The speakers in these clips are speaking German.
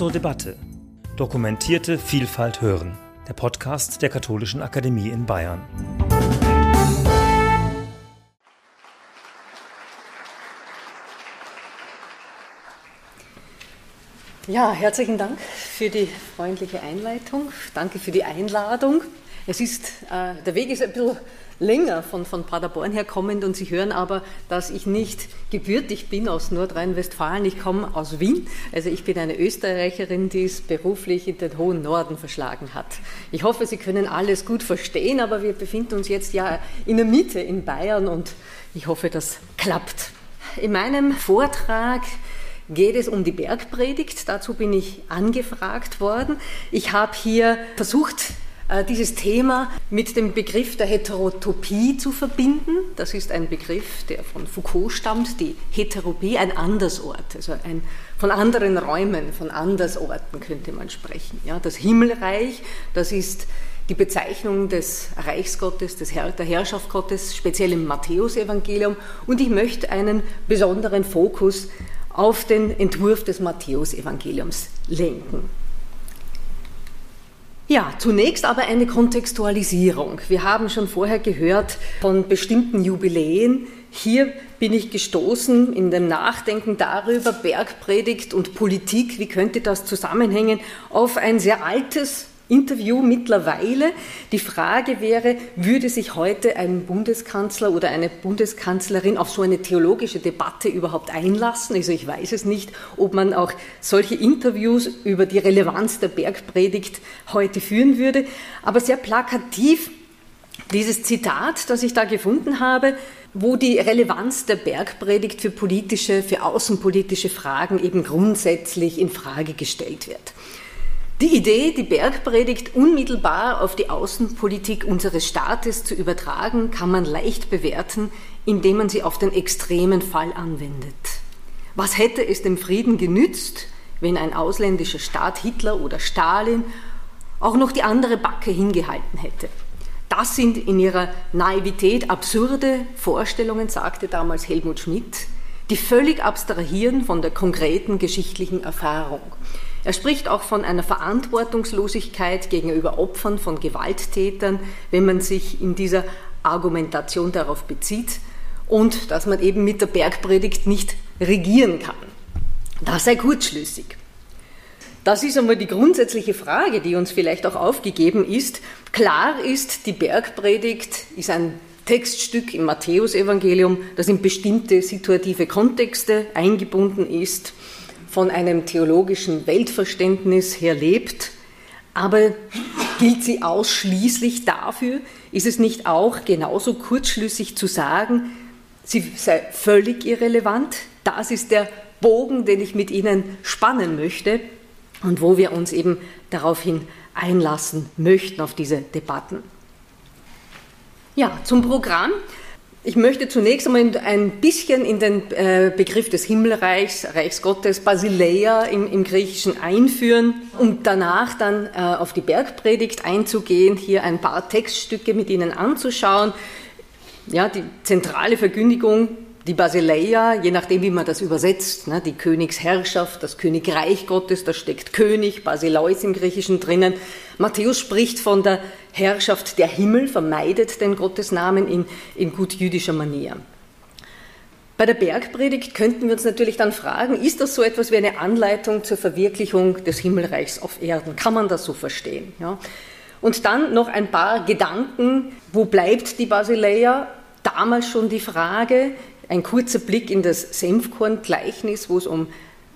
zur Debatte. Dokumentierte Vielfalt hören. Der Podcast der Katholischen Akademie in Bayern. Ja, herzlichen Dank für die freundliche Einleitung. Danke für die Einladung. Es ist, äh, der Weg ist ein bisschen länger von, von Paderborn her kommend und Sie hören aber, dass ich nicht gebürtig bin aus Nordrhein-Westfalen, ich komme aus Wien. Also ich bin eine Österreicherin, die es beruflich in den hohen Norden verschlagen hat. Ich hoffe, Sie können alles gut verstehen, aber wir befinden uns jetzt ja in der Mitte in Bayern und ich hoffe, das klappt. In meinem Vortrag geht es um die Bergpredigt. Dazu bin ich angefragt worden. Ich habe hier versucht, dieses Thema mit dem Begriff der Heterotopie zu verbinden. Das ist ein Begriff, der von Foucault stammt, die Heteropie, ein Andersort, also ein, von anderen Räumen, von Andersorten könnte man sprechen. Ja, das Himmelreich, das ist die Bezeichnung des Reichsgottes, des Herr, der Herrschaft Gottes, speziell im Matthäusevangelium. Und ich möchte einen besonderen Fokus auf den Entwurf des Matthäusevangeliums lenken. Ja, zunächst aber eine Kontextualisierung. Wir haben schon vorher gehört von bestimmten Jubiläen. Hier bin ich gestoßen in dem Nachdenken darüber, Bergpredigt und Politik, wie könnte das zusammenhängen, auf ein sehr altes Interview mittlerweile. Die Frage wäre, würde sich heute ein Bundeskanzler oder eine Bundeskanzlerin auf so eine theologische Debatte überhaupt einlassen? Also ich weiß es nicht, ob man auch solche Interviews über die Relevanz der Bergpredigt heute führen würde. Aber sehr plakativ dieses Zitat, das ich da gefunden habe, wo die Relevanz der Bergpredigt für politische, für außenpolitische Fragen eben grundsätzlich in Frage gestellt wird. Die Idee, die Bergpredigt unmittelbar auf die Außenpolitik unseres Staates zu übertragen, kann man leicht bewerten, indem man sie auf den extremen Fall anwendet. Was hätte es dem Frieden genützt, wenn ein ausländischer Staat Hitler oder Stalin auch noch die andere Backe hingehalten hätte? Das sind in ihrer Naivität absurde Vorstellungen, sagte damals Helmut Schmidt, die völlig abstrahieren von der konkreten geschichtlichen Erfahrung. Er spricht auch von einer Verantwortungslosigkeit gegenüber Opfern von Gewalttätern, wenn man sich in dieser Argumentation darauf bezieht und dass man eben mit der Bergpredigt nicht regieren kann. Das sei kurzschlüssig. Das ist einmal die grundsätzliche Frage, die uns vielleicht auch aufgegeben ist. Klar ist, die Bergpredigt ist ein Textstück im Matthäusevangelium, das in bestimmte situative Kontexte eingebunden ist von einem theologischen Weltverständnis her lebt, aber gilt sie ausschließlich dafür? Ist es nicht auch genauso kurzschlüssig zu sagen, sie sei völlig irrelevant? Das ist der Bogen, den ich mit Ihnen spannen möchte und wo wir uns eben daraufhin einlassen möchten auf diese Debatten. Ja, zum Programm. Ich möchte zunächst einmal ein bisschen in den äh, Begriff des Himmelreichs, Reichsgottes, Basileia im, im Griechischen einführen, um danach dann äh, auf die Bergpredigt einzugehen, hier ein paar Textstücke mit Ihnen anzuschauen. Ja, die zentrale Verkündigung die Basileia, je nachdem, wie man das übersetzt, ne, die Königsherrschaft, das Königreich Gottes, da steckt König, Basileus im Griechischen drinnen. Matthäus spricht von der Herrschaft der Himmel, vermeidet den Gottesnamen in, in gut jüdischer Manier. Bei der Bergpredigt könnten wir uns natürlich dann fragen, ist das so etwas wie eine Anleitung zur Verwirklichung des Himmelreichs auf Erden? Kann man das so verstehen? Ja? Und dann noch ein paar Gedanken, wo bleibt die Basileia? Damals schon die Frage, ein kurzer Blick in das Senfkorn-Gleichnis, wo es um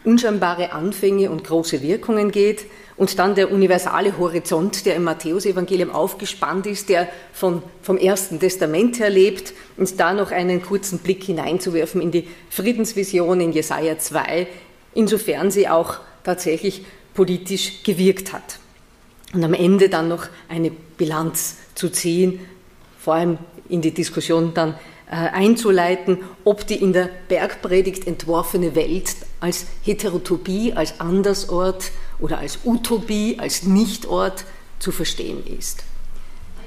unscheinbare Anfänge und große Wirkungen geht. Und dann der universale Horizont, der im Matthäusevangelium aufgespannt ist, der von, vom Ersten Testament her lebt. Und da noch einen kurzen Blick hineinzuwerfen in die Friedensvision in Jesaja 2, insofern sie auch tatsächlich politisch gewirkt hat. Und am Ende dann noch eine Bilanz zu ziehen, vor allem in die Diskussion dann einzuleiten, ob die in der Bergpredigt entworfene Welt als Heterotopie, als Andersort oder als Utopie, als Nichtort zu verstehen ist.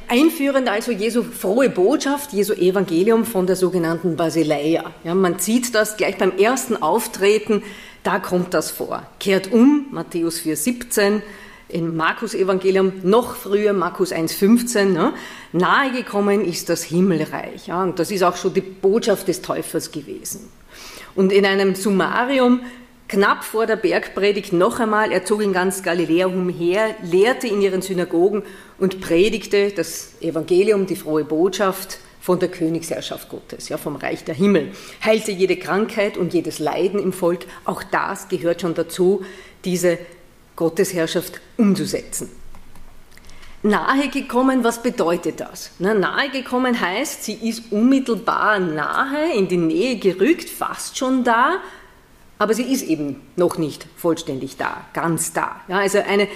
Einführend also Jesu frohe Botschaft, Jesu Evangelium von der sogenannten Basileia. Ja, man sieht das gleich beim ersten Auftreten, da kommt das vor. Kehrt um, Matthäus 4,17, im Markus Evangelium noch früher, Markus 1,15, ne? nahegekommen ist das Himmelreich. Ja, und das ist auch schon die Botschaft des Täufers gewesen. Und in einem Summarium knapp vor der Bergpredigt noch einmal, er zog in ganz Galiläa umher, lehrte in ihren Synagogen und predigte das Evangelium, die frohe Botschaft von der Königsherrschaft Gottes, ja, vom Reich der Himmel, heilte jede Krankheit und jedes Leiden im Volk. Auch das gehört schon dazu, diese Gottesherrschaft umzusetzen. Nahe gekommen, was bedeutet das? Na, gekommen heißt, sie ist unmittelbar nahe, in die Nähe gerückt, fast schon da, aber sie ist eben noch nicht vollständig da, ganz da. Ja, also eine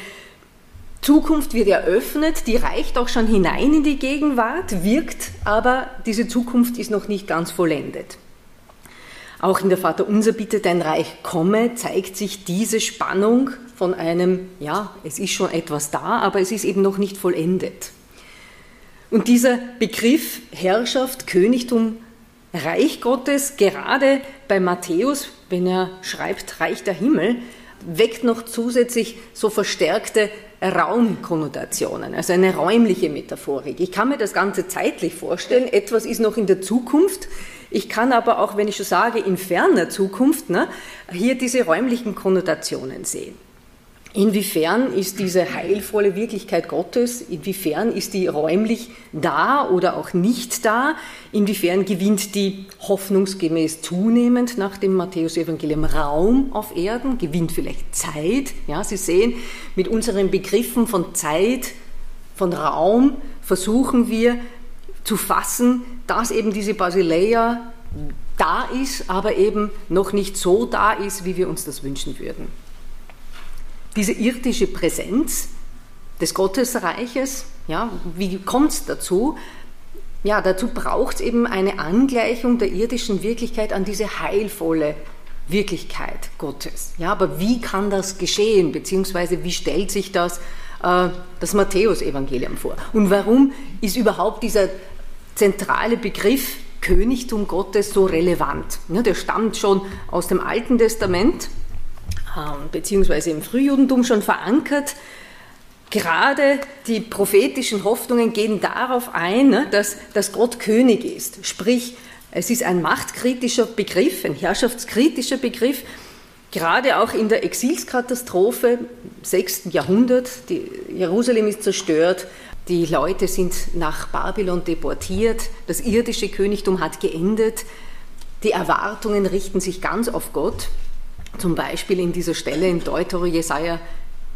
Zukunft wird eröffnet, die reicht auch schon hinein in die Gegenwart, wirkt, aber diese Zukunft ist noch nicht ganz vollendet. Auch in der Vater Unser Bitte, dein Reich komme, zeigt sich diese Spannung von einem, ja, es ist schon etwas da, aber es ist eben noch nicht vollendet. Und dieser Begriff Herrschaft, Königtum, Reich Gottes, gerade bei Matthäus, wenn er schreibt Reich der Himmel, weckt noch zusätzlich so verstärkte Raumkonnotationen, also eine räumliche Metaphorik. Ich kann mir das Ganze zeitlich vorstellen, etwas ist noch in der Zukunft, ich kann aber auch, wenn ich schon sage, in ferner Zukunft, ne, hier diese räumlichen Konnotationen sehen. Inwiefern ist diese heilvolle Wirklichkeit Gottes, inwiefern ist die räumlich da oder auch nicht da, inwiefern gewinnt die hoffnungsgemäß zunehmend nach dem Matthäus-Evangelium Raum auf Erden, gewinnt vielleicht Zeit. Ja, Sie sehen, mit unseren Begriffen von Zeit, von Raum versuchen wir zu fassen, dass eben diese Basileia da ist, aber eben noch nicht so da ist, wie wir uns das wünschen würden. Diese irdische Präsenz des Gottesreiches, ja, wie kommt es dazu? Ja, dazu braucht es eben eine Angleichung der irdischen Wirklichkeit an diese heilvolle Wirklichkeit Gottes. Ja, aber wie kann das geschehen, beziehungsweise wie stellt sich das äh, das Matthäusevangelium vor? Und warum ist überhaupt dieser zentrale Begriff Königtum Gottes so relevant. Der stammt schon aus dem Alten Testament, ähm, beziehungsweise im Frühjudentum schon verankert. Gerade die prophetischen Hoffnungen gehen darauf ein, ne, dass, dass Gott König ist. Sprich, es ist ein machtkritischer Begriff, ein herrschaftskritischer Begriff. Gerade auch in der Exilskatastrophe im 6. Jahrhundert, Jerusalem ist zerstört, die Leute sind nach Babylon deportiert, das irdische Königtum hat geendet, die Erwartungen richten sich ganz auf Gott. Zum Beispiel in dieser Stelle in Deutero Jesaja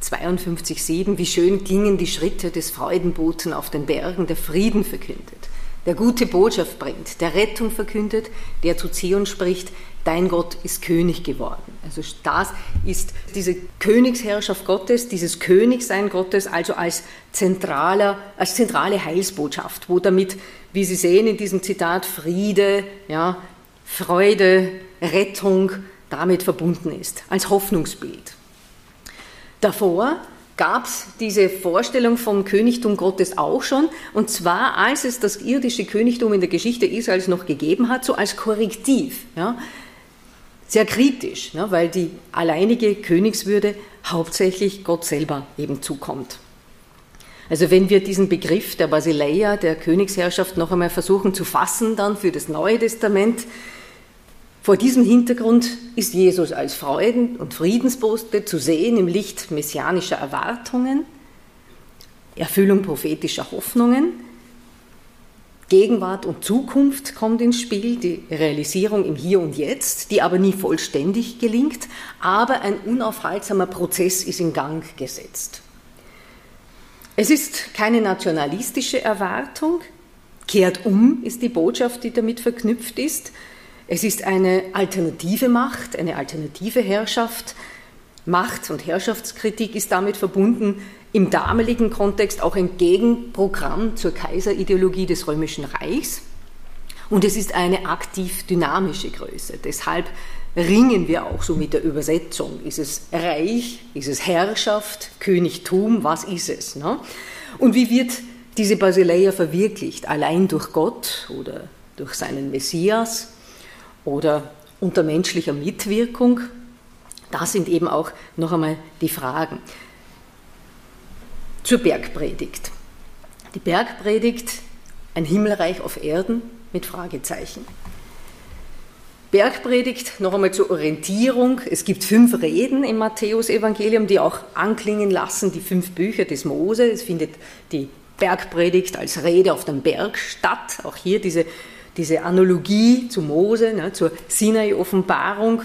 52,7, wie schön gingen die Schritte des Freudenboten auf den Bergen, der Frieden verkündet, der gute Botschaft bringt, der Rettung verkündet, der zu Zion spricht, dein Gott ist König geworden. Also das ist diese Königsherrschaft Gottes, dieses Königsein Gottes, also als, zentraler, als zentrale Heilsbotschaft, wo damit, wie Sie sehen in diesem Zitat, Friede, ja, Freude, Rettung damit verbunden ist, als Hoffnungsbild. Davor gab es diese Vorstellung vom Königtum Gottes auch schon, und zwar als es das irdische Königtum in der Geschichte Israels noch gegeben hat, so als Korrektiv. Ja sehr kritisch, ne, weil die alleinige Königswürde hauptsächlich Gott selber eben zukommt. Also wenn wir diesen Begriff der Basileia, der Königsherrschaft, noch einmal versuchen zu fassen, dann für das Neue Testament, vor diesem Hintergrund ist Jesus als Freuden- und Friedensbote zu sehen im Licht messianischer Erwartungen, Erfüllung prophetischer Hoffnungen, Gegenwart und Zukunft kommt ins Spiel, die Realisierung im Hier und Jetzt, die aber nie vollständig gelingt, aber ein unaufhaltsamer Prozess ist in Gang gesetzt. Es ist keine nationalistische Erwartung, kehrt um ist die Botschaft, die damit verknüpft ist. Es ist eine alternative Macht, eine alternative Herrschaft. Macht- und Herrschaftskritik ist damit verbunden, im damaligen Kontext auch ein Gegenprogramm zur Kaiserideologie des Römischen Reichs. Und es ist eine aktiv dynamische Größe. Deshalb ringen wir auch so mit der Übersetzung. Ist es Reich? Ist es Herrschaft? Königtum? Was ist es? Ne? Und wie wird diese Basileia verwirklicht, allein durch Gott oder durch seinen Messias oder unter menschlicher Mitwirkung? Das sind eben auch noch einmal die Fragen. Zur Bergpredigt. Die Bergpredigt, ein Himmelreich auf Erden mit Fragezeichen. Bergpredigt, noch einmal zur Orientierung. Es gibt fünf Reden im Matthäusevangelium, die auch anklingen lassen, die fünf Bücher des Mose. Es findet die Bergpredigt als Rede auf dem Berg statt. Auch hier diese, diese Analogie zu Mose, ne, zur Sinai-Offenbarung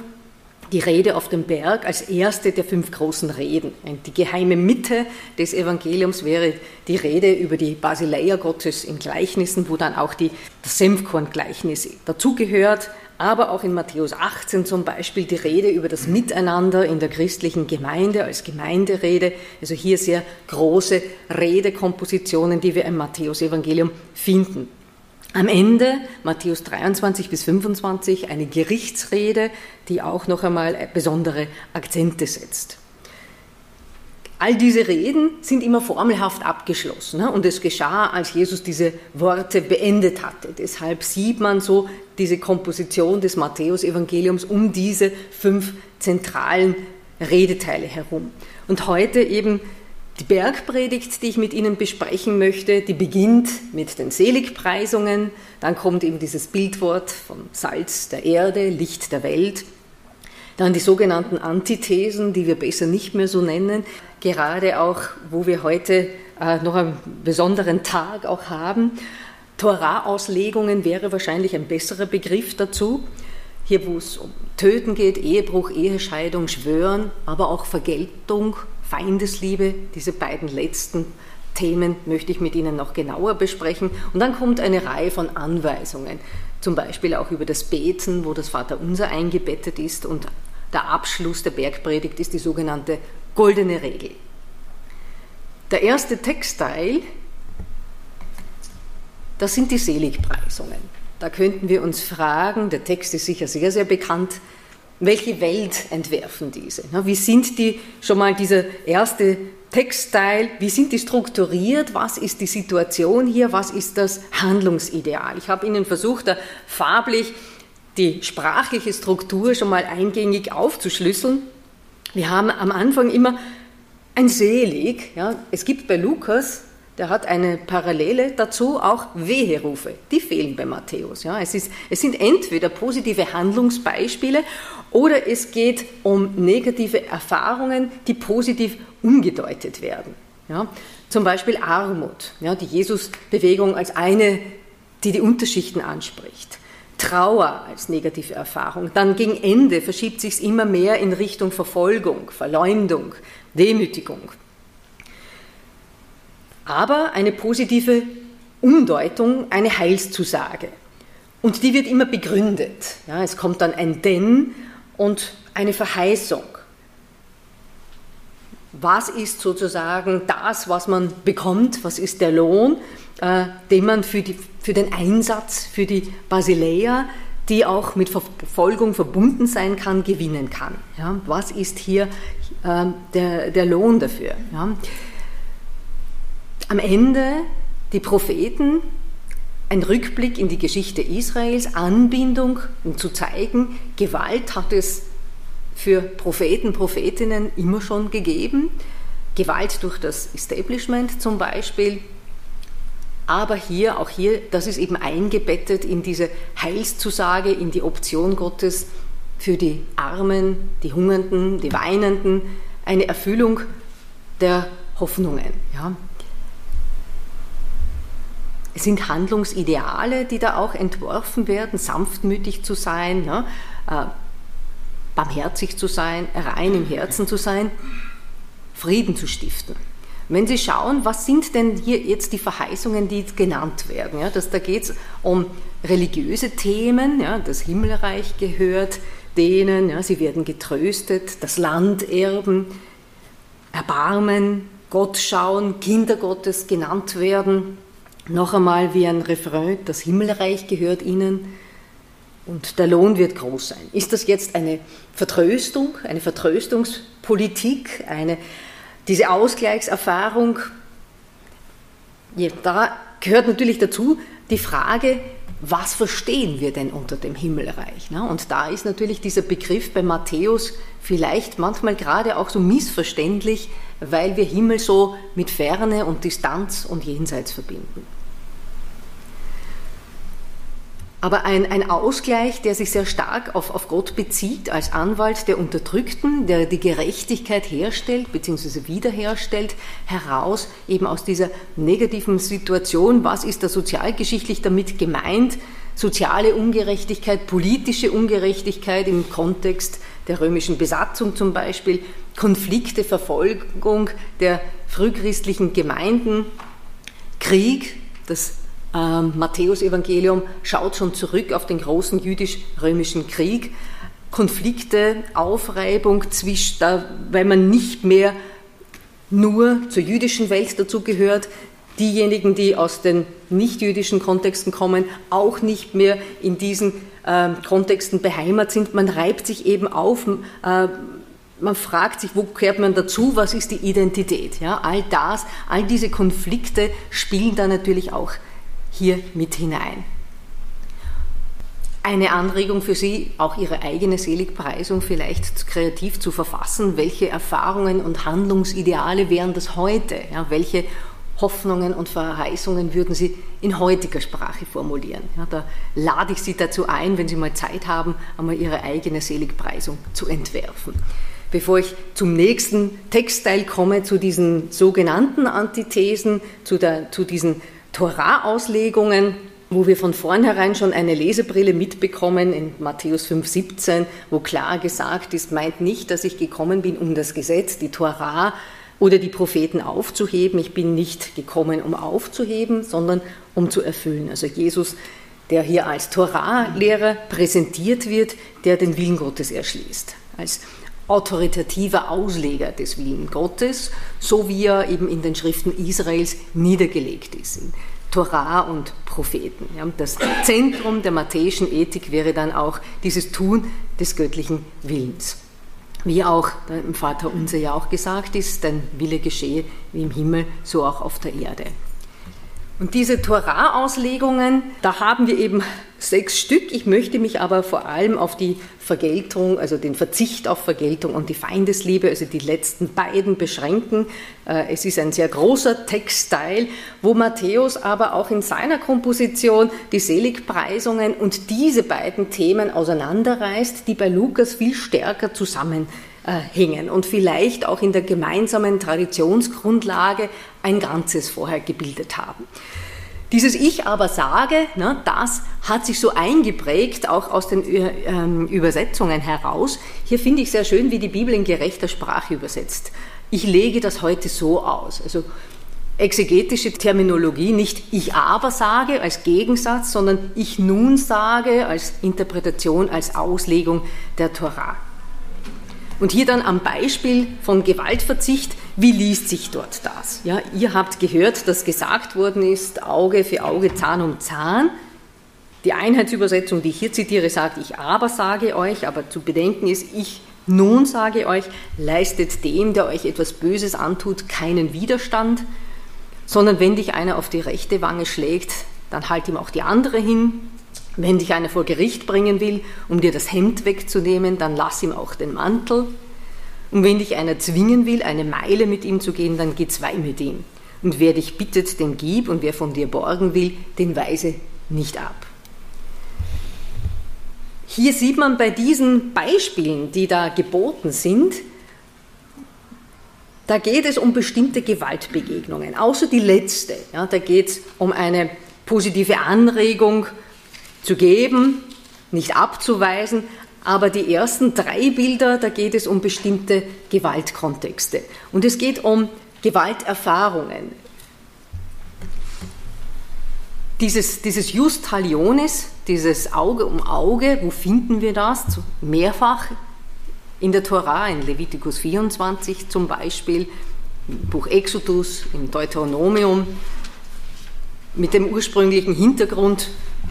die Rede auf dem Berg als erste der fünf großen Reden. Die geheime Mitte des Evangeliums wäre die Rede über die Basileia Gottes in Gleichnissen, wo dann auch die, das Senfkorn-Gleichnis dazugehört, aber auch in Matthäus 18 zum Beispiel die Rede über das Miteinander in der christlichen Gemeinde als Gemeinderede. Also hier sehr große Redekompositionen, die wir im Matthäus-Evangelium finden. Am Ende, Matthäus 23 bis 25, eine Gerichtsrede, die auch noch einmal besondere Akzente setzt. All diese Reden sind immer formelhaft abgeschlossen ne? und es geschah, als Jesus diese Worte beendet hatte. Deshalb sieht man so diese Komposition des Matthäusevangeliums um diese fünf zentralen Redeteile herum. Und heute eben die Bergpredigt, die ich mit Ihnen besprechen möchte, die beginnt mit den Seligpreisungen, dann kommt eben dieses Bildwort vom Salz der Erde, Licht der Welt, dann die sogenannten Antithesen, die wir besser nicht mehr so nennen, gerade auch, wo wir heute äh, noch einen besonderen Tag auch haben. Torah-Auslegungen wäre wahrscheinlich ein besserer Begriff dazu. Hier, wo es um Töten geht, Ehebruch, Ehescheidung, Schwören, aber auch Vergeltung, Feindesliebe, diese beiden letzten Themen möchte ich mit Ihnen noch genauer besprechen. Und dann kommt eine Reihe von Anweisungen, zum Beispiel auch über das Beten, wo das Vaterunser eingebettet ist. Und der Abschluss der Bergpredigt ist die sogenannte goldene Regel. Der erste Textteil, das sind die Seligpreisungen. Da könnten wir uns fragen, der Text ist sicher sehr, sehr bekannt, welche Welt entwerfen diese? Wie sind die, schon mal dieser erste Textteil, wie sind die strukturiert? Was ist die Situation hier? Was ist das Handlungsideal? Ich habe Ihnen versucht, da farblich die sprachliche Struktur schon mal eingängig aufzuschlüsseln. Wir haben am Anfang immer ein Selig. Ja. Es gibt bei Lukas der hat eine Parallele dazu, auch Weherufe. Die fehlen bei Matthäus. Ja. Es, ist, es sind entweder positive Handlungsbeispiele oder es geht um negative Erfahrungen, die positiv umgedeutet werden. Ja. Zum Beispiel Armut, ja, die Jesus-Bewegung als eine, die die Unterschichten anspricht. Trauer als negative Erfahrung. Dann gegen Ende verschiebt sich es immer mehr in Richtung Verfolgung, Verleumdung, Demütigung aber eine positive Umdeutung, eine Heilszusage. Und die wird immer begründet. Ja, es kommt dann ein Denn und eine Verheißung. Was ist sozusagen das, was man bekommt? Was ist der Lohn, äh, den man für, die, für den Einsatz, für die Basileia, die auch mit Verfolgung verbunden sein kann, gewinnen kann? Ja, was ist hier äh, der, der Lohn dafür? Ja? Am Ende die Propheten, ein Rückblick in die Geschichte Israels, Anbindung, um zu zeigen, Gewalt hat es für Propheten, Prophetinnen immer schon gegeben. Gewalt durch das Establishment zum Beispiel. Aber hier, auch hier, das ist eben eingebettet in diese Heilszusage, in die Option Gottes für die Armen, die Hungernden, die Weinenden, eine Erfüllung der Hoffnungen. Ja es sind Handlungsideale, die da auch entworfen werden, sanftmütig zu sein, ne? äh, barmherzig zu sein, rein im Herzen zu sein, Frieden zu stiften. Wenn Sie schauen, was sind denn hier jetzt die Verheißungen, die genannt werden? Ja, dass, da geht es um religiöse Themen, ja, das Himmelreich gehört denen, ja, sie werden getröstet, das Land erben, Erbarmen, Gott schauen, Kinder Gottes genannt werden, noch einmal wie ein Refrain, das Himmelreich gehört ihnen und der Lohn wird groß sein. Ist das jetzt eine Vertröstung, eine Vertröstungspolitik, eine, diese Ausgleichserfahrung? Ja, da gehört natürlich dazu die Frage, was verstehen wir denn unter dem Himmelreich? Und da ist natürlich dieser Begriff bei Matthäus vielleicht manchmal gerade auch so missverständlich, weil wir Himmel so mit Ferne und Distanz und Jenseits verbinden. Aber ein, ein Ausgleich, der sich sehr stark auf, auf Gott bezieht, als Anwalt der Unterdrückten, der die Gerechtigkeit herstellt bzw. wiederherstellt, heraus eben aus dieser negativen Situation, was ist da sozialgeschichtlich damit gemeint, soziale Ungerechtigkeit, politische Ungerechtigkeit im Kontext der römischen Besatzung zum Beispiel, Konflikte, Verfolgung der frühchristlichen Gemeinden, Krieg, das ähm, Matthäus-Evangelium schaut schon zurück auf den großen jüdisch-römischen Krieg. Konflikte, Aufreibung, zwischen, da, weil man nicht mehr nur zur jüdischen Welt dazugehört, diejenigen, die aus den nicht-jüdischen Kontexten kommen, auch nicht mehr in diesen äh, Kontexten beheimatet sind. Man reibt sich eben auf, äh, man fragt sich, wo kehrt man dazu, was ist die Identität? Ja, all das, all diese Konflikte spielen da natürlich auch hier mit hinein. Eine Anregung für Sie, auch Ihre eigene Seligpreisung vielleicht kreativ zu verfassen. Welche Erfahrungen und Handlungsideale wären das heute? Ja, welche Hoffnungen und Verheißungen würden Sie in heutiger Sprache formulieren? Ja, da lade ich Sie dazu ein, wenn Sie mal Zeit haben, einmal Ihre eigene Seligpreisung zu entwerfen. Bevor ich zum nächsten Textteil komme, zu diesen sogenannten Antithesen, zu, der, zu diesen Torah-Auslegungen, wo wir von vornherein schon eine Lesebrille mitbekommen in Matthäus 5,17, wo klar gesagt ist, meint nicht, dass ich gekommen bin, um das Gesetz, die Torah oder die Propheten aufzuheben. Ich bin nicht gekommen, um aufzuheben, sondern um zu erfüllen. Also Jesus, der hier als Torah-Lehrer präsentiert wird, der den Willen Gottes erschließt. Als autoritativer Ausleger des Willen Gottes, so wie er eben in den Schriften Israels niedergelegt ist, in Torah und Propheten. Das Zentrum der matthäischen Ethik wäre dann auch dieses Tun des göttlichen Willens. Wie auch im Vater unser ja auch gesagt ist, dein Wille geschehe wie im Himmel, so auch auf der Erde. Und diese Torah-Auslegungen, da haben wir eben sechs Stück. Ich möchte mich aber vor allem auf die Vergeltung, also den Verzicht auf Vergeltung und die Feindesliebe, also die letzten beiden beschränken. Äh, es ist ein sehr großer Textteil, wo Matthäus aber auch in seiner Komposition die Seligpreisungen und diese beiden Themen auseinanderreißt, die bei Lukas viel stärker zusammenhängen und vielleicht auch in der gemeinsamen Traditionsgrundlage ein Ganzes vorher gebildet haben. Dieses Ich aber sage, ne, das hat sich so eingeprägt, auch aus den ähm, Übersetzungen heraus. Hier finde ich sehr schön, wie die Bibel in gerechter Sprache übersetzt. Ich lege das heute so aus. Also exegetische Terminologie, nicht ich aber sage als Gegensatz, sondern ich nun sage als Interpretation, als Auslegung der Torah. Und hier dann am Beispiel von Gewaltverzicht, wie liest sich dort das? Ja, ihr habt gehört, dass gesagt worden ist, Auge für Auge, Zahn um Zahn. Die Einheitsübersetzung, die ich hier zitiere, sagt, ich aber sage euch, aber zu bedenken ist, ich nun sage euch, leistet dem, der euch etwas Böses antut, keinen Widerstand, sondern wenn dich einer auf die rechte Wange schlägt, dann halt ihm auch die andere hin. Wenn dich einer vor Gericht bringen will, um dir das Hemd wegzunehmen, dann lass ihm auch den Mantel. Und wenn dich einer zwingen will, eine Meile mit ihm zu gehen, dann geh zwei mit ihm. Und wer dich bittet, den gib, und wer von dir borgen will, den weise nicht ab. Hier sieht man bei diesen Beispielen, die da geboten sind, da geht es um bestimmte Gewaltbegegnungen, außer die letzte. Ja, da geht es um eine positive Anregung zu geben, nicht abzuweisen, aber die ersten drei Bilder, da geht es um bestimmte Gewaltkontexte. Und es geht um Gewalterfahrungen. Dieses, dieses Just Talionis, dieses Auge um Auge, wo finden wir das? Mehrfach in der Tora, in Levitikus 24 zum Beispiel, im Buch Exodus, im Deuteronomium, mit dem ursprünglichen Hintergrund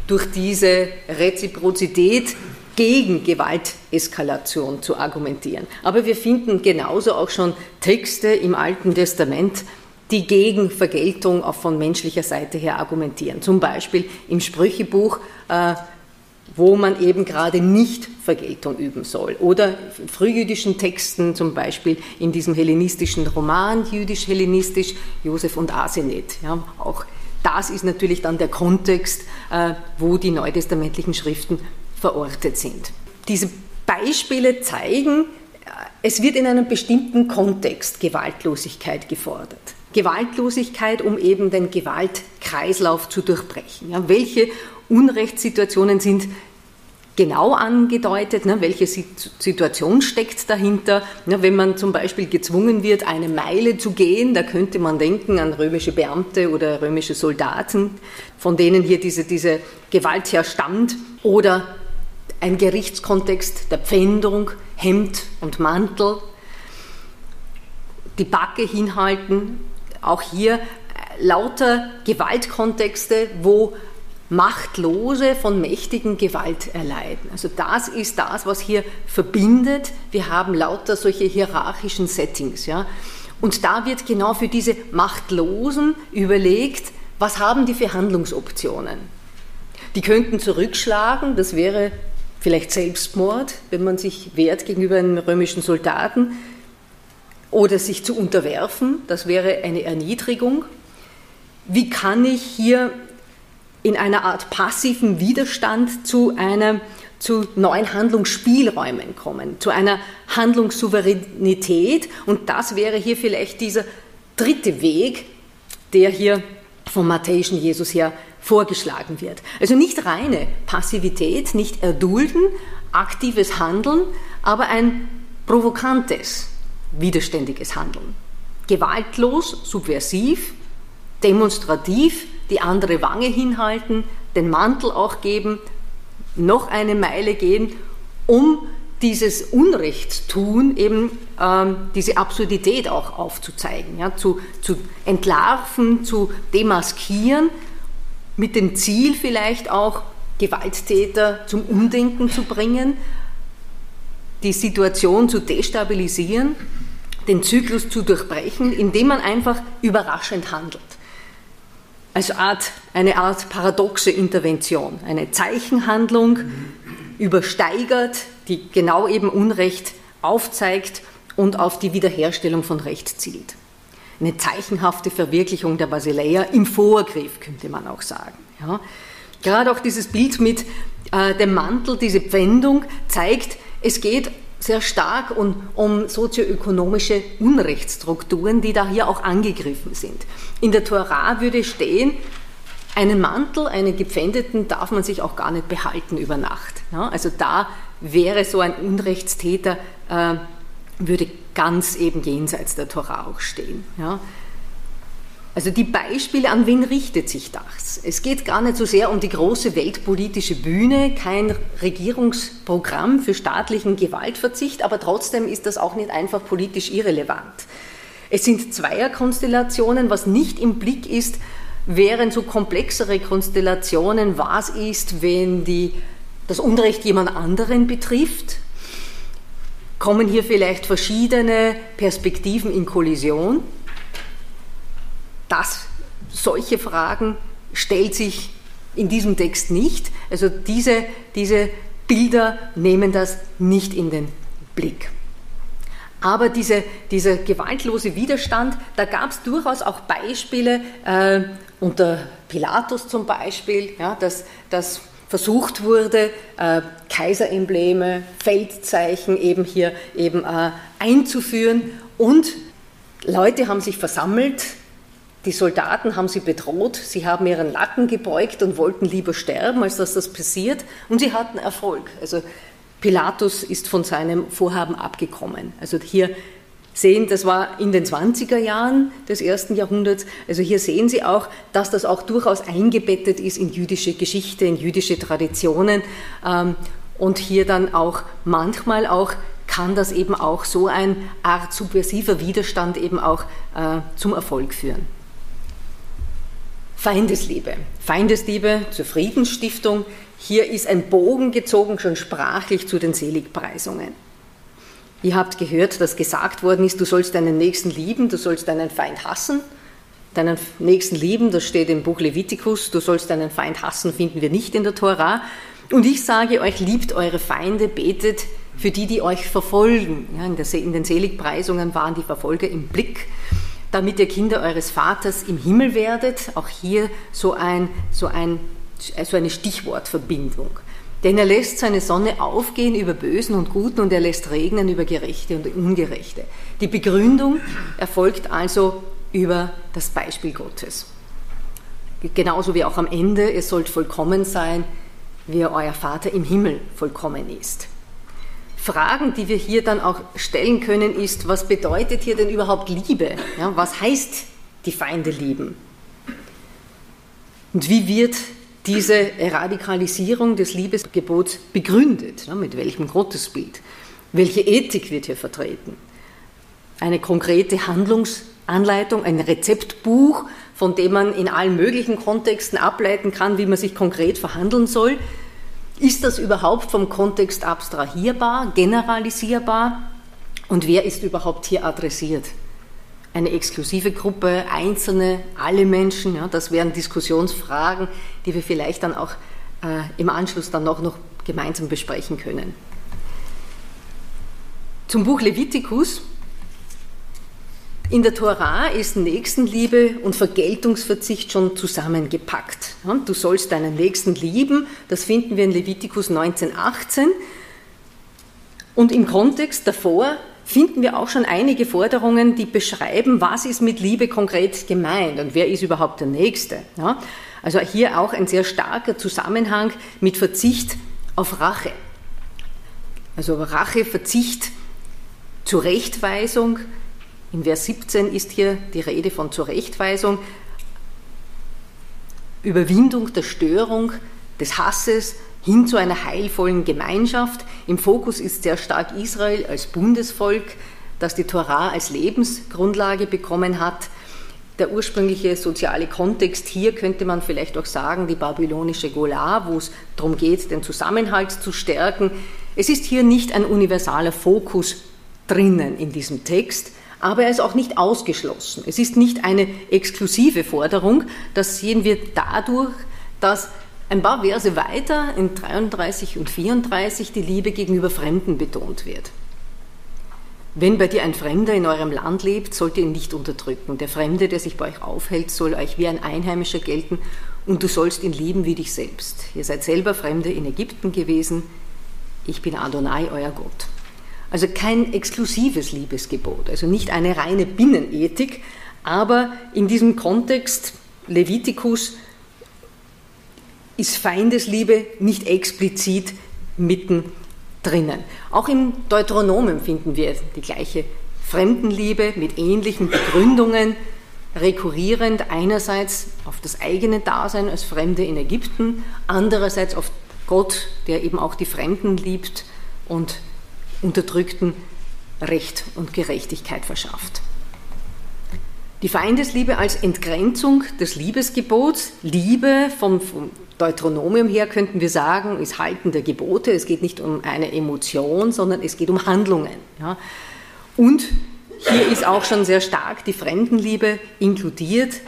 durch diese Reziprozität gegen Gewalteskalation zu argumentieren. Aber wir finden genauso auch schon Texte im Alten Testament, die gegen Vergeltung auch von menschlicher Seite her argumentieren. Zum Beispiel im Sprüchebuch, äh, wo man eben gerade nicht Vergeltung üben soll. Oder in frühjüdischen Texten, zum Beispiel in diesem hellenistischen Roman, jüdisch-hellenistisch, Josef und Asenet. Ja, auch das ist natürlich dann der Kontext, äh, wo die neutestamentlichen Schriften verortet sind. Diese Beispiele zeigen, äh, es wird in einem bestimmten Kontext Gewaltlosigkeit gefordert. Gewaltlosigkeit, um eben den Gewaltkreislauf zu durchbrechen. Ja, welche Unrechtssituationen sind genau angedeutet, ne, welche Situation steckt dahinter. Ne, wenn man zum Beispiel gezwungen wird, eine Meile zu gehen, da könnte man denken an römische Beamte oder römische Soldaten, von denen hier diese, diese Gewalt herstammt. Oder ein Gerichtskontext der Pfändung, Hemd und Mantel, die Backe hinhalten, auch hier äh, lauter Gewaltkontexte, wo Machtlose von mächtigen Gewalt erleiden. Also das ist das, was hier verbindet. Wir haben lauter solche hierarchischen Settings. Ja? Und da wird genau für diese Machtlosen überlegt, was haben die für Handlungsoptionen. Die könnten zurückschlagen, das wäre vielleicht Selbstmord, wenn man sich wehrt gegenüber einem römischen Soldaten, oder sich zu unterwerfen, das wäre eine Erniedrigung. Wie kann ich hier in einer Art passiven Widerstand zu, einer, zu neuen Handlungsspielräumen kommen, zu einer Handlungssouveränität. Und das wäre hier vielleicht dieser dritte Weg, der hier vom matthäischen Jesus her vorgeschlagen wird. Also nicht reine Passivität, nicht erdulden, aktives Handeln, aber ein provokantes, widerständiges Handeln. Gewaltlos, subversiv, demonstrativ, die andere Wange hinhalten, den Mantel auch geben, noch eine Meile gehen, um dieses Unrechtstun, eben ähm, diese Absurdität auch aufzuzeigen, ja, zu, zu entlarven, zu demaskieren, mit dem Ziel vielleicht auch Gewalttäter zum Umdenken zu bringen, die Situation zu destabilisieren, den Zyklus zu durchbrechen, indem man einfach überraschend handelt als Art, eine Art paradoxe Intervention, eine Zeichenhandlung übersteigert, die genau eben Unrecht aufzeigt und auf die Wiederherstellung von Recht zielt. Eine zeichenhafte Verwirklichung der Basileia im Vorgriff, könnte man auch sagen. Ja. Gerade auch dieses Bild mit äh, dem Mantel, diese Pfändung, zeigt, es geht sehr stark um, um sozioökonomische Unrechtsstrukturen, die da hier auch angegriffen sind. In der Torah würde stehen, einen Mantel, einen Gepfändeten darf man sich auch gar nicht behalten über Nacht. Ja, also da wäre so ein Unrechtstäter, äh, würde ganz eben jenseits der Torah auch stehen. Ja. Also die Beispiele, an wen richtet sich das? Es geht gar nicht so sehr um die große weltpolitische Bühne, kein Regierungsprogramm für staatlichen Gewaltverzicht, aber trotzdem ist das auch nicht einfach politisch irrelevant. Es sind Zweierkonstellationen, was nicht im Blick ist, wären so komplexere Konstellationen, was ist, wenn die, das Unrecht jemand anderen betrifft, kommen hier vielleicht verschiedene Perspektiven in Kollision das, solche Fragen stellt sich in diesem Text nicht. Also diese, diese Bilder nehmen das nicht in den Blick. Aber diese, dieser gewaltlose Widerstand, da gab es durchaus auch Beispiele, äh, unter Pilatus zum Beispiel, ja, dass, dass versucht wurde, äh, Kaiserembleme, Feldzeichen eben hier eben äh, einzuführen und Leute haben sich versammelt, die Soldaten haben sie bedroht, sie haben ihren Nacken gebeugt und wollten lieber sterben, als dass das passiert. Und sie hatten Erfolg. Also Pilatus ist von seinem Vorhaben abgekommen. Also hier sehen, das war in den 20er Jahren des ersten Jahrhunderts. Also hier sehen Sie auch, dass das auch durchaus eingebettet ist in jüdische Geschichte, in jüdische Traditionen. Ähm, und hier dann auch manchmal auch kann das eben auch so ein Art subversiver Widerstand eben auch äh, zum Erfolg führen. Feindesliebe. Feindesliebe zur Friedensstiftung. Hier ist ein Bogen gezogen, schon sprachlich zu den Seligpreisungen. Ihr habt gehört, dass gesagt worden ist, du sollst deinen Nächsten lieben, du sollst deinen Feind hassen. deinen Nächsten lieben, das steht im Buch Levitikus, du sollst deinen Feind hassen, finden wir nicht in der Tora. Und ich sage euch, liebt eure Feinde, betet für die, die euch verfolgen. Ja, in, der, in den Seligpreisungen waren die Verfolger im Blick, damit ihr Kinder eures Vaters im Himmel werdet. Auch hier so, ein, so, ein, so eine Stichwortverbindung. Denn er lässt seine Sonne aufgehen über Bösen und Guten und er lässt regnen über Gerechte und Ungerechte. Die Begründung erfolgt also über das Beispiel Gottes. Genauso wie auch am Ende, ihr sollt vollkommen sein, wie euer Vater im Himmel vollkommen ist. Fragen, die wir hier dann auch stellen können, ist, was bedeutet hier denn überhaupt Liebe? Ja, was heißt die Feinde lieben? Und wie wird diese Radikalisierung des Liebesgebots begründet? Ja, mit welchem Gottesbild? Welche Ethik wird hier vertreten? Eine konkrete Handlungsanleitung, ein Rezeptbuch, von dem man in allen möglichen Kontexten ableiten kann, wie man sich konkret verhandeln soll. Ist das überhaupt vom Kontext abstrahierbar, generalisierbar? Und wer ist überhaupt hier adressiert? Eine exklusive Gruppe, Einzelne, alle Menschen? Ja, das wären Diskussionsfragen, die wir vielleicht dann auch äh, im Anschluss dann noch, noch gemeinsam besprechen können. Zum Buch Levitikus in der Tora ist Nächstenliebe und Vergeltungsverzicht schon zusammengepackt. Du sollst deinen Nächsten lieben, das finden wir in Levitikus 1918. Und im Kontext davor finden wir auch schon einige Forderungen, die beschreiben, was ist mit Liebe konkret gemeint und wer ist überhaupt der Nächste. Also hier auch ein sehr starker Zusammenhang mit Verzicht auf Rache. Also Rache, Verzicht, Zurechtweisung, in Vers 17 ist hier die Rede von Zurechtweisung, Überwindung der Störung, des Hasses hin zu einer heilvollen Gemeinschaft. Im Fokus ist sehr stark Israel als Bundesvolk, das die Torah als Lebensgrundlage bekommen hat. Der ursprüngliche soziale Kontext hier könnte man vielleicht auch sagen, die babylonische Gola, wo es darum geht, den Zusammenhalt zu stärken. Es ist hier nicht ein universaler Fokus drinnen in diesem Text, aber er ist auch nicht ausgeschlossen. Es ist nicht eine exklusive Forderung. Das sehen wir dadurch, dass ein paar Verse weiter in 33 und 34 die Liebe gegenüber Fremden betont wird. Wenn bei dir ein Fremder in eurem Land lebt, sollt ihr ihn nicht unterdrücken. Der Fremde, der sich bei euch aufhält, soll euch wie ein Einheimischer gelten und du sollst ihn lieben wie dich selbst. Ihr seid selber Fremde in Ägypten gewesen. Ich bin Adonai, euer Gott. Also kein exklusives Liebesgebot, also nicht eine reine Binnenethik, aber in diesem Kontext Levitikus ist Feindesliebe nicht explizit mitten drinnen. Auch im Deuteronomen finden wir die gleiche Fremdenliebe mit ähnlichen Begründungen, rekurrierend einerseits auf das eigene Dasein als Fremde in Ägypten, andererseits auf Gott, der eben auch die Fremden liebt und Unterdrückten Recht und Gerechtigkeit verschafft. Die Feindesliebe als Entgrenzung des Liebesgebots, Liebe vom, vom Deuteronomium her könnten wir sagen, ist Halten der Gebote. Es geht nicht um eine Emotion, sondern es geht um Handlungen. Ja. Und hier ist auch schon sehr stark die Fremdenliebe inkludiert.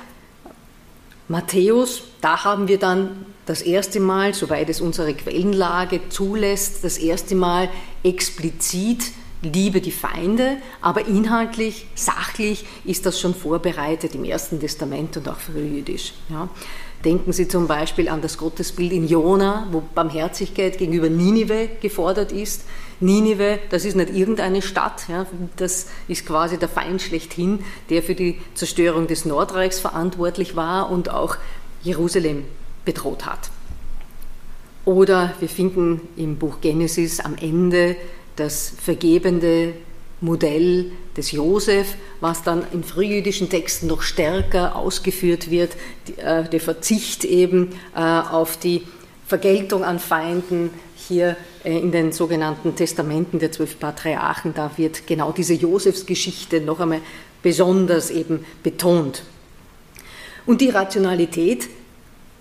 Matthäus, da haben wir dann das erste Mal, soweit es unsere Quellenlage zulässt, das erste Mal explizit liebe die Feinde, aber inhaltlich, sachlich ist das schon vorbereitet im Ersten Testament und auch frühjüdisch. Ja. Denken Sie zum Beispiel an das Gottesbild in Jona, wo Barmherzigkeit gegenüber Ninive gefordert ist. Ninive, das ist nicht irgendeine Stadt, ja, das ist quasi der Feind schlechthin, der für die Zerstörung des Nordreichs verantwortlich war und auch Jerusalem bedroht hat. Oder wir finden im Buch Genesis am Ende das vergebende Modell des Josef, was dann in frühjüdischen Texten noch stärker ausgeführt wird, äh, der Verzicht eben äh, auf die Vergeltung an Feinden. Hier äh, in den sogenannten Testamenten der zwölf Patriarchen, da wird genau diese Josefsgeschichte noch einmal besonders eben betont. Und die Rationalität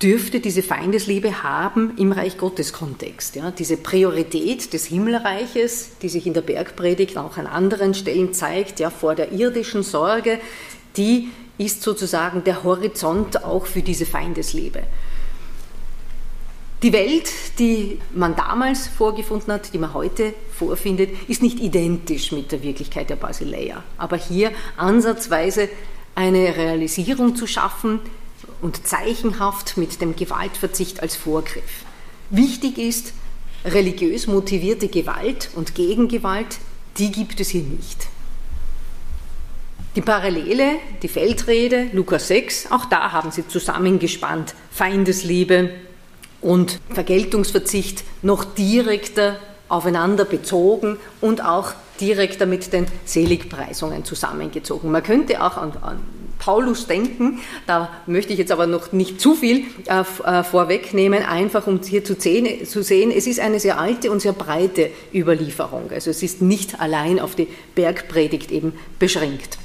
dürfte diese Feindesliebe haben im Reich Gottes Kontext. Ja, diese Priorität des Himmelreiches, die sich in der Bergpredigt auch an anderen Stellen zeigt, ja, vor der irdischen Sorge, die ist sozusagen der Horizont auch für diese Feindesliebe. Die Welt, die man damals vorgefunden hat, die man heute vorfindet, ist nicht identisch mit der Wirklichkeit der Basileia. Aber hier ansatzweise eine Realisierung zu schaffen und zeichenhaft mit dem Gewaltverzicht als Vorgriff. Wichtig ist, religiös motivierte Gewalt und Gegengewalt, die gibt es hier nicht. Die Parallele, die Feldrede, Lukas 6, auch da haben sie zusammengespannt. Feindesliebe und Vergeltungsverzicht noch direkter aufeinander bezogen und auch direkter mit den Seligpreisungen zusammengezogen. Man könnte auch an, an Paulus denken, da möchte ich jetzt aber noch nicht zu viel äh, äh vorwegnehmen, einfach um hier zu sehen, zu sehen, es ist eine sehr alte und sehr breite Überlieferung. Also es ist nicht allein auf die Bergpredigt eben beschränkt.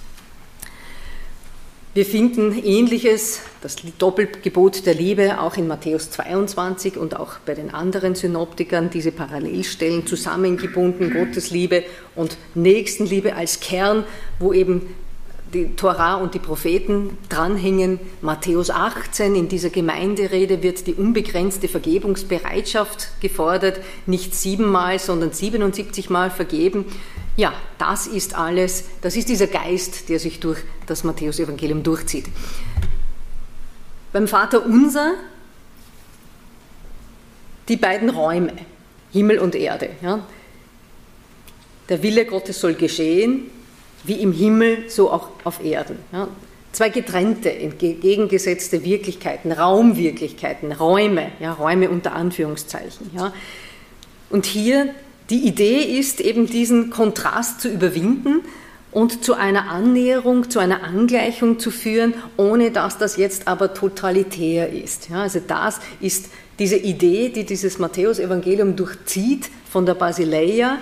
Wir finden ähnliches, das Doppelgebot der Liebe, auch in Matthäus 22 und auch bei den anderen Synoptikern, diese Parallelstellen zusammengebunden, Gottesliebe und Nächstenliebe als Kern, wo eben die Tora und die Propheten dranhängen. Matthäus 18, in dieser Gemeinderede wird die unbegrenzte Vergebungsbereitschaft gefordert, nicht siebenmal, sondern 77 Mal vergeben. Ja, das ist alles, das ist dieser Geist, der sich durch das Matthäusevangelium durchzieht. Beim Vater Unser die beiden Räume, Himmel und Erde. Ja. Der Wille Gottes soll geschehen, wie im Himmel, so auch auf Erden. Ja. Zwei getrennte, entgegengesetzte Wirklichkeiten, Raumwirklichkeiten, Räume, ja, Räume unter Anführungszeichen. Ja. Und hier die Idee ist eben diesen Kontrast zu überwinden und zu einer Annäherung, zu einer Angleichung zu führen, ohne dass das jetzt aber totalitär ist. Ja, also das ist diese Idee, die dieses Matthäus-Evangelium durchzieht von der Basileia,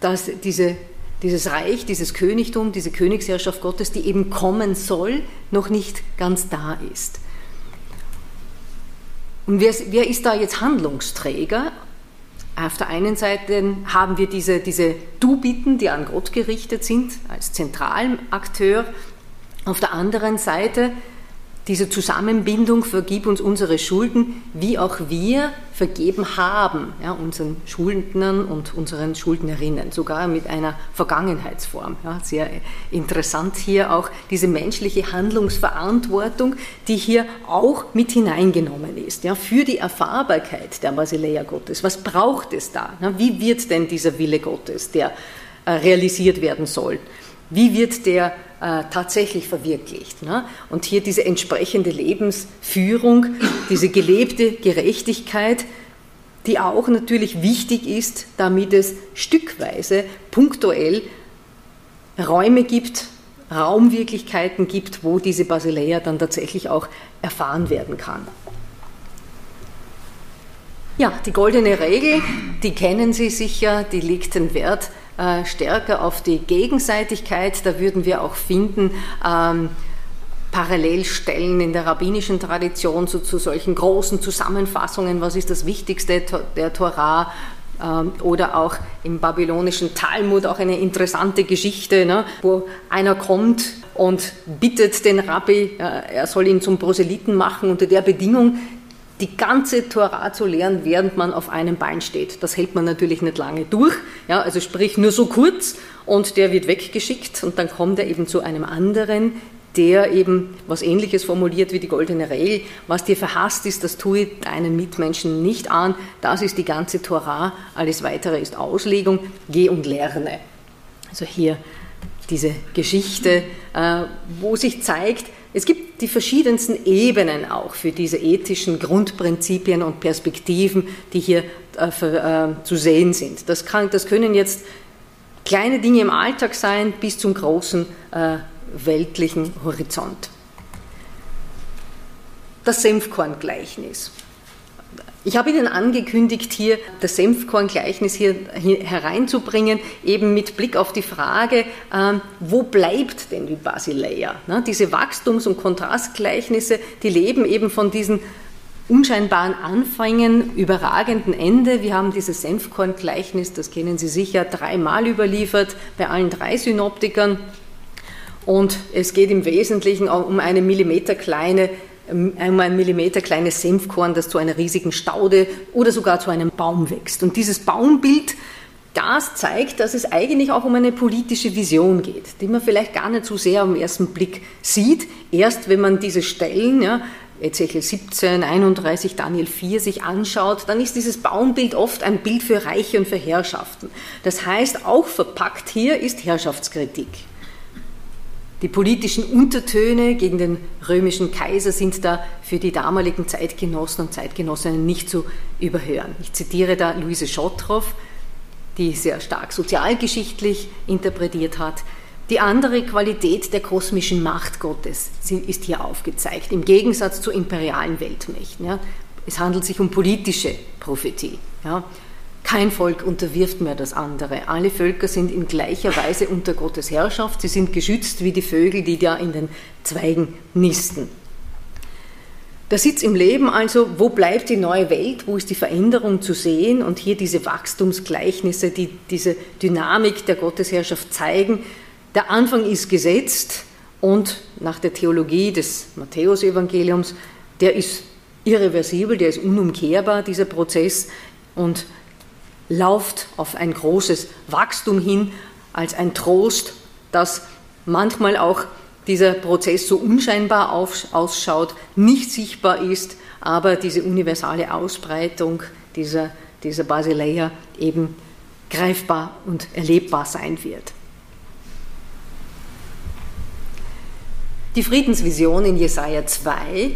dass diese, dieses Reich, dieses Königtum, diese Königsherrschaft Gottes, die eben kommen soll, noch nicht ganz da ist. Und wer, wer ist da jetzt Handlungsträger? Auf der einen Seite haben wir diese, diese Du-Bitten, die an Gott gerichtet sind, als zentralen Akteur. Auf der anderen Seite diese Zusammenbindung, vergib uns unsere Schulden, wie auch wir vergeben haben, ja, unseren Schuldnern und unseren Schuldnerinnen, sogar mit einer Vergangenheitsform. Ja, sehr interessant hier auch diese menschliche Handlungsverantwortung, die hier auch mit hineingenommen ist, ja, für die Erfahrbarkeit der Basileia Gottes. Was braucht es da? Wie wird denn dieser Wille Gottes, der äh, realisiert werden soll? Wie wird der äh, tatsächlich verwirklicht. Ne? Und hier diese entsprechende Lebensführung, diese gelebte Gerechtigkeit, die auch natürlich wichtig ist, damit es stückweise, punktuell Räume gibt, Raumwirklichkeiten gibt, wo diese Basileia dann tatsächlich auch erfahren werden kann. Ja, die goldene Regel, die kennen Sie sicher, die legt den Wert äh, stärker auf die Gegenseitigkeit. Da würden wir auch finden, ähm, Parallelstellen in der rabbinischen Tradition so zu solchen großen Zusammenfassungen, was ist das Wichtigste der Torah, ähm, oder auch im babylonischen Talmud auch eine interessante Geschichte, ne, wo einer kommt und bittet den Rabbi, er soll ihn zum Proselyten machen unter der Bedingung, die ganze Torah zu lernen, während man auf einem Bein steht. Das hält man natürlich nicht lange durch, ja, also sprich nur so kurz und der wird weggeschickt und dann kommt er eben zu einem anderen, der eben was Ähnliches formuliert wie die goldene Regel. Was dir verhasst ist, das tue deinen Mitmenschen nicht an. Das ist die ganze Torah. Alles weitere ist Auslegung. Geh und lerne. Also hier diese Geschichte, äh, wo sich zeigt, es gibt die verschiedensten Ebenen auch für diese ethischen Grundprinzipien und Perspektiven, die hier äh, äh, zu sehen sind. Das, kann, das, können jetzt kleine Dinge im Alltag sein bis zum großen äh, weltlichen Horizont. Das Senfkorngleichnis. Ich habe Ihnen angekündigt, hier das Senfkorn-Gleichnis hier, hereinzubringen, eben mit Blick auf die Frage, ähm, wo bleibt denn die Basileia? Diese Wachstums- und Kontrastgleichnisse, die leben eben von diesen unscheinbaren Anfängen, überragenden Ende. Wir haben dieses Senfkorn-Gleichnis, das kennen Sie sicher, dreimal überliefert bei allen drei Synoptikern. Und es geht im Wesentlichen um eine millimeterkleine um ein Millimeter kleines Senfkorn, das zu einer riesigen Staude oder sogar zu einem Baum wächst. Und dieses Baumbild, das zeigt, dass es eigentlich auch um eine politische Vision geht, die man vielleicht gar nicht so sehr am ersten Blick sieht. Erst wenn man diese Stellen, ja, Ezechiel 17, 31, Daniel 4 sich anschaut, dann ist dieses Baumbild oft ein Bild für Reiche und für Herrschaften. Das heißt, auch verpackt hier ist Herrschaftskritik. Die politischen Untertöne gegen den römischen Kaiser sind da für die damaligen Zeitgenossen und Zeitgenossinnen nicht zu überhören. Ich zitiere da Luise Schottroff, die sehr stark sozialgeschichtlich interpretiert hat. Die andere Qualität der kosmischen Macht Gottes ist hier aufgezeigt, im Gegensatz zu imperialen Weltmächten. Es handelt sich um politische Prophetie. Kein Volk unterwirft mehr das andere. Alle Völker sind in gleicher Weise unter Gottes Herrschaft. Sie sind geschützt wie die Vögel, die da in den Zweigen nisten. Der Sitz im Leben also, wo bleibt die neue Welt, wo ist die Veränderung zu sehen und hier diese Wachstumsgleichnisse, die diese Dynamik der Gottesherrschaft zeigen, der Anfang ist gesetzt und nach der Theologie des Matthäusevangeliums, der ist irreversibel, der ist unumkehrbar, dieser Prozess, und lauft auf ein großes Wachstum hin, als ein Trost, dass manchmal auch dieser Prozess so unscheinbar ausschaut, nicht sichtbar ist, aber diese universale Ausbreitung dieser, dieser Basileia eben greifbar und erlebbar sein wird. Die Friedensvision in Jesaja 2,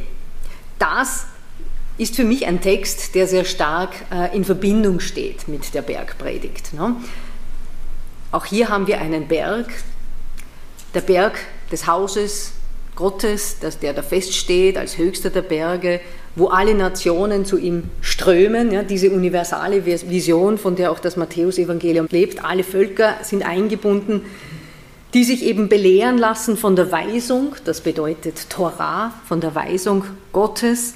das ist für mich ein Text, der sehr stark äh, in Verbindung steht mit der Bergpredigt. Ne? Auch hier haben wir einen Berg, der Berg des Hauses Gottes, der da feststeht als höchster der Berge, wo alle Nationen zu ihm strömen. Diese universale Vision, von der auch das Matthäusevangelium lebt. Alle Völker sind eingebunden die sich eben belehren lassen von der Weisung, das bedeutet Torah, von der Weisung Gottes.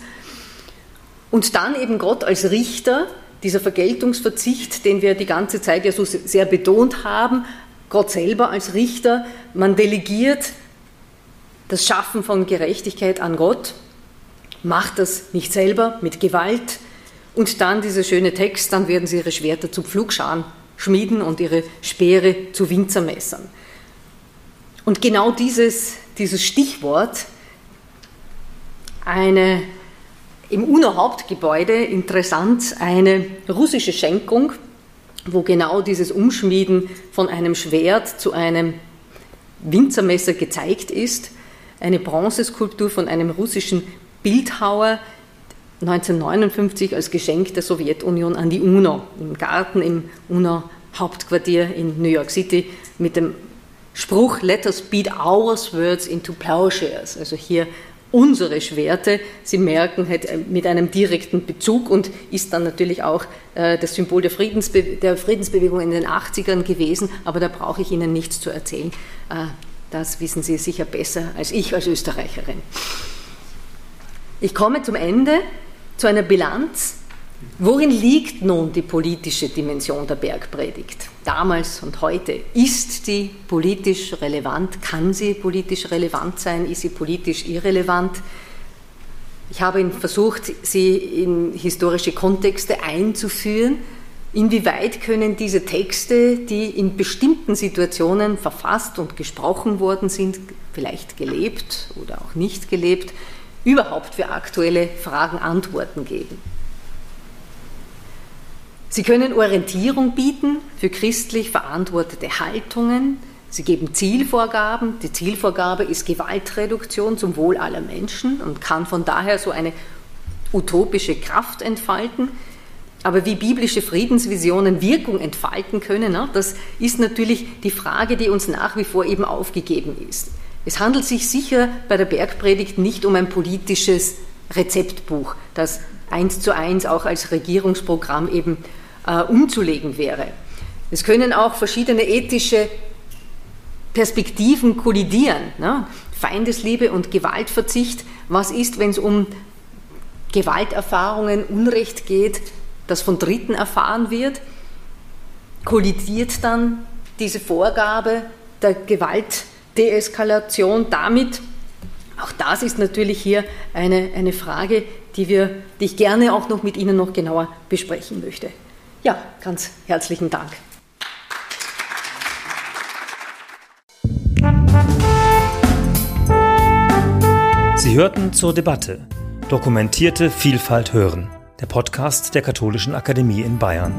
Und dann eben Gott als Richter, dieser Vergeltungsverzicht, den wir die ganze Zeit ja so sehr betont haben, Gott selber als Richter, man delegiert das Schaffen von Gerechtigkeit an Gott, macht das nicht selber mit Gewalt und dann dieser schöne Text, dann werden sie ihre Schwerter zu Pflugscharen schmieden und ihre Speere zu Winzermessern. Und genau dieses, dieses Stichwort, eine im UNO-Hauptgebäude, interessant, eine russische Schenkung, wo genau dieses Umschmieden von einem Schwert zu einem Winzermesser gezeigt ist. Eine Bronzeskulptur von einem russischen Bildhauer 1959 als Geschenk der Sowjetunion an die UNO im Garten im UNO-Hauptquartier in New York City mit dem Spruch, let us beat our swords into plowshares, also hier unsere Schwerte. Sie merken, äh, mit einem direkten Bezug und ist dann natürlich auch äh, das Symbol der, Friedensbe der Friedensbewegung in den 80ern gewesen, aber da brauche ich Ihnen nichts zu erzählen. Äh, das wissen Sie sicher besser als ich als Österreicherin. Ich komme zum Ende zu einer Bilanz Worin liegt nun die politische Dimension der Bergpredigt? Damals und heute. Ist die politisch relevant? Kann sie politisch relevant sein? Ist sie politisch irrelevant? Ich habe versucht, sie in historische Kontexte einzuführen. Inwieweit können diese Texte, die in bestimmten Situationen verfasst und gesprochen worden sind, vielleicht gelebt oder auch nicht gelebt, überhaupt für aktuelle Fragen Antworten geben? Sie können Orientierung bieten für christlich verantwortete Haltungen. Sie geben Zielvorgaben. Die Zielvorgabe ist Gewaltreduktion zum Wohl aller Menschen und kann von daher so eine utopische Kraft entfalten. Aber wie biblische Friedensvisionen Wirkung entfalten können, ne, das ist natürlich die Frage, die uns nach wie vor eben aufgegeben ist. Es handelt sich sicher bei der Bergpredigt nicht um ein politisches Rezeptbuch, das eins zu eins auch als Regierungsprogramm eben äh, umzulegen wäre. Es können auch verschiedene ethische Perspektiven kollidieren. Ne? Feindesliebe und Gewaltverzicht. Was ist, wenn es um Gewalterfahrungen, Unrecht geht, das von Dritten erfahren wird? Kollidiert dann diese Vorgabe der Gewalt Deeskalation damit? Auch das ist natürlich hier eine, eine Frage, die, wir, die ich gerne auch noch mit Ihnen noch genauer besprechen möchte. Ja, ganz herzlichen Dank. Sie hörten zur Debatte Dokumentierte Vielfalt hören, der Podcast der Katholischen Akademie in Bayern.